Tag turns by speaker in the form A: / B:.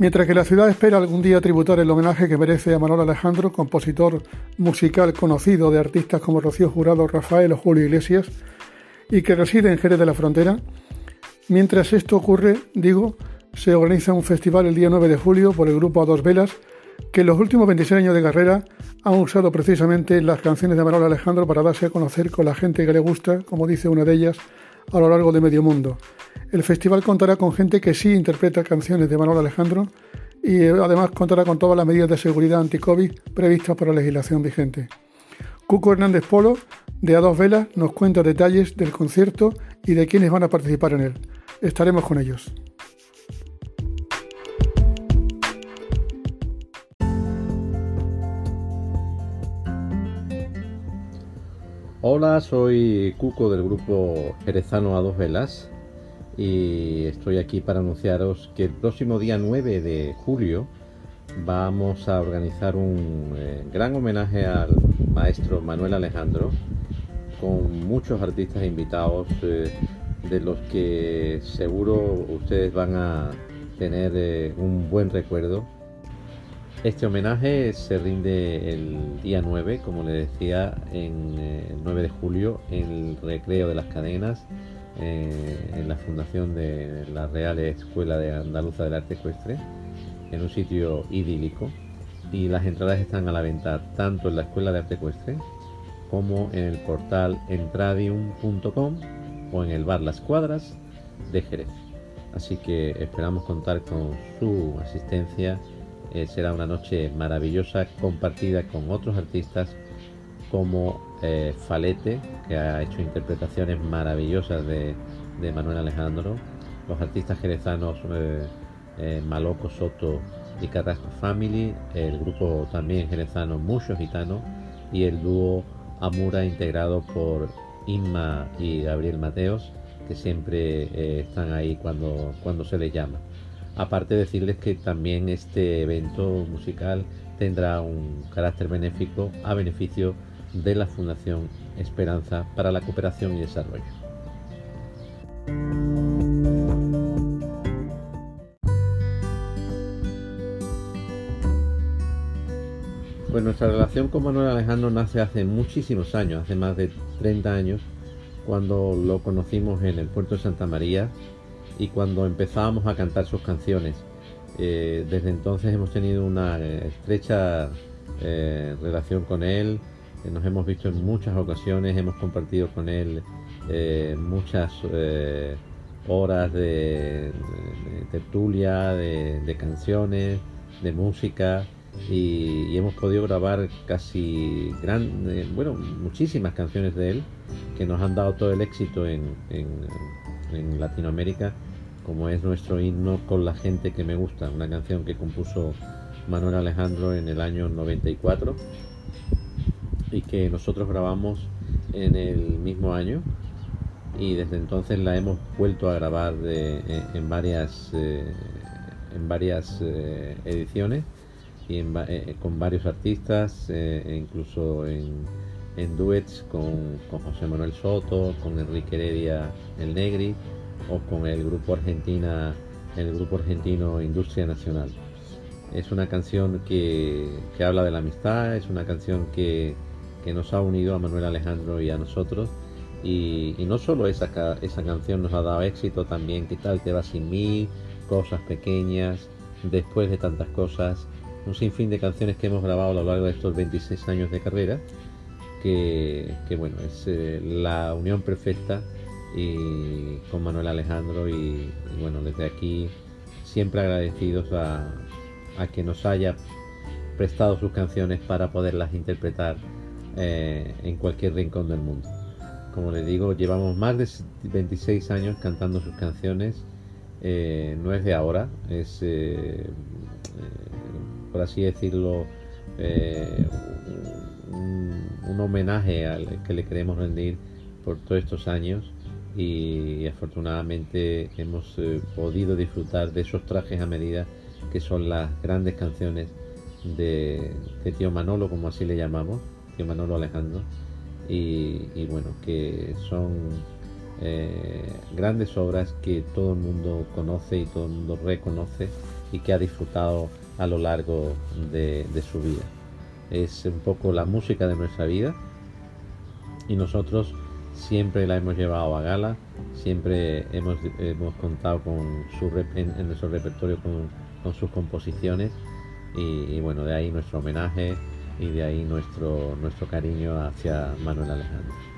A: Mientras que la ciudad espera algún día tributar el homenaje que merece a Manolo Alejandro, compositor musical conocido de artistas como Rocío Jurado, Rafael o Julio Iglesias, y que reside en Jerez de la Frontera, mientras esto ocurre, digo, se organiza un festival el día 9 de julio por el grupo A Dos Velas, que en los últimos 26 años de carrera han usado precisamente las canciones de Manolo Alejandro para darse a conocer con la gente que le gusta, como dice una de ellas, a lo largo de medio mundo. El festival contará con gente que sí interpreta canciones de Manuel Alejandro y eh, además contará con todas las medidas de seguridad anti-COVID previstas por la legislación vigente. Cuco Hernández Polo, de A Dos Velas, nos cuenta detalles del concierto y de quiénes van a participar en él. Estaremos con ellos.
B: Hola, soy Cuco del grupo Jerezano a dos velas y estoy aquí para anunciaros que el próximo día 9 de julio vamos a organizar un eh, gran homenaje al maestro Manuel Alejandro con muchos artistas invitados eh, de los que seguro ustedes van a tener eh, un buen recuerdo. Este homenaje se rinde el día 9, como le decía, en el 9 de julio, en el recreo de las cadenas, eh, en la fundación de la Real Escuela de Andaluza del Arte Ecuestre, en un sitio idílico. Y las entradas están a la venta tanto en la Escuela de Arte Ecuestre como en el portal entradium.com o en el bar Las Cuadras de Jerez. Así que esperamos contar con su asistencia eh, será una noche maravillosa compartida con otros artistas como eh, Falete, que ha hecho interpretaciones maravillosas de, Manuel Alejandro, los artistas jerezanos eh, Maloco Soto y Carrasco Family, el grupo también jerezano Mucho Gitano. Y el dúo Amura integrado por Inma y Gabriel Mateos, que siempre están ahí cuando, cuando se les llama. Aparte decirles que también este evento musical tendrá un carácter benéfico a beneficio de la Fundación Esperanza para la Cooperación y Desarrollo. Pues nuestra relación con Manuel Alejandro nace hace muchísimos años, hace más de 30 años, cuando lo conocimos en el puerto de Santa María y cuando empezábamos a cantar sus canciones. Eh, desde entonces hemos tenido una estrecha eh, relación con él, nos hemos visto en muchas ocasiones, hemos compartido con él muchas horas de, tertulia, de, canciones, de música y, hemos podido grabar casi gran, bueno, muchísimas canciones de él que nos han dado todo el éxito en en Latinoamérica, como es nuestro himno con la gente que me gusta, una canción que compuso Manuel Alejandro en el año 94 y que nosotros grabamos en el mismo año y desde entonces la hemos vuelto a grabar en, varias en varias eh, eh, ediciones y eh, con varios artistas e incluso en en duets con, José Manuel Soto, con Enrique Heredia el Negri o con el grupo argentina el grupo argentino Industria Nacional. Es una canción que, habla de la amistad, es una canción que, nos ha unido a Manuel Alejandro y a nosotros. Y, no solo esa, esa canción nos ha dado éxito, también qué tal te va sin mí, cosas pequeñas, después de tantas cosas, un sinfín de canciones que hemos grabado a lo largo de estos 26 años de carrera que, bueno, es eh, la unión perfecta y con Manuel Alejandro y, bueno, desde aquí siempre agradecidos a, que nos haya prestado sus canciones para poderlas interpretar eh, en cualquier rincón del mundo. Como les digo, llevamos más de 26 años cantando sus canciones. Eh, no es de ahora, es, por así decirlo, un, homenaje al que le queremos rendir por todos estos años y, afortunadamente hemos eh, podido disfrutar de esos trajes a medida que son las grandes canciones de, tío Manolo, como así le llamamos, tío Manolo Alejandro, y, bueno, que son eh, grandes obras que todo el mundo conoce y todo el mundo reconoce y que ha disfrutado a lo largo de, su vida. Es un poco la música de nuestra vida y nosotros siempre la hemos llevado a gala, siempre hemos, hemos contado con su, en, nuestro repertorio con, sus composiciones y, bueno, de ahí nuestro homenaje y de ahí nuestro, nuestro cariño hacia Manuel Alejandro.